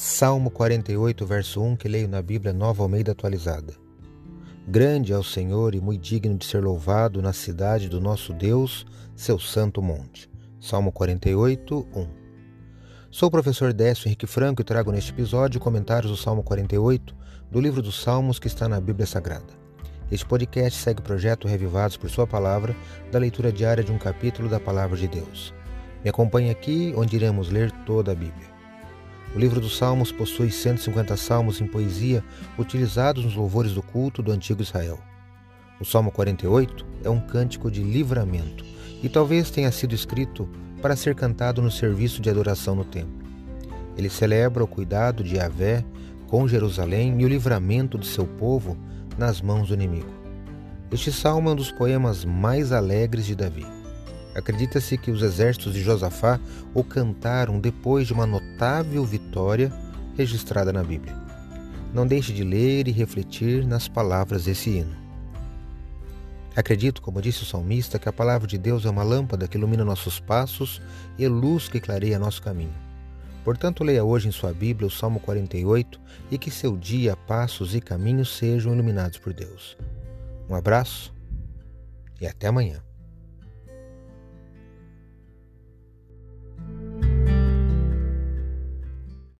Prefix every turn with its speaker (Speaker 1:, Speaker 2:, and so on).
Speaker 1: Salmo 48, verso 1, que leio na Bíblia Nova Almeida atualizada. Grande é o Senhor e muito digno de ser louvado na cidade do nosso Deus, seu santo monte. Salmo 48, 1. Sou o professor Décio Henrique Franco e trago neste episódio comentários do Salmo 48, do livro dos Salmos que está na Bíblia Sagrada. Este podcast segue o projeto Revivados por Sua Palavra, da leitura diária de um capítulo da Palavra de Deus. Me acompanhe aqui, onde iremos ler toda a Bíblia. O livro dos Salmos possui 150 salmos em poesia utilizados nos louvores do culto do antigo Israel. O Salmo 48 é um cântico de livramento e talvez tenha sido escrito para ser cantado no serviço de adoração no templo. Ele celebra o cuidado de Yahvé com Jerusalém e o livramento de seu povo nas mãos do inimigo. Este salmo é um dos poemas mais alegres de Davi. Acredita-se que os exércitos de Josafá o cantaram depois de uma notável vitória registrada na Bíblia. Não deixe de ler e refletir nas palavras desse hino. Acredito, como disse o salmista, que a palavra de Deus é uma lâmpada que ilumina nossos passos e luz que clareia nosso caminho. Portanto, leia hoje em sua Bíblia o Salmo 48 e que seu dia, passos e caminhos sejam iluminados por Deus. Um abraço e até amanhã.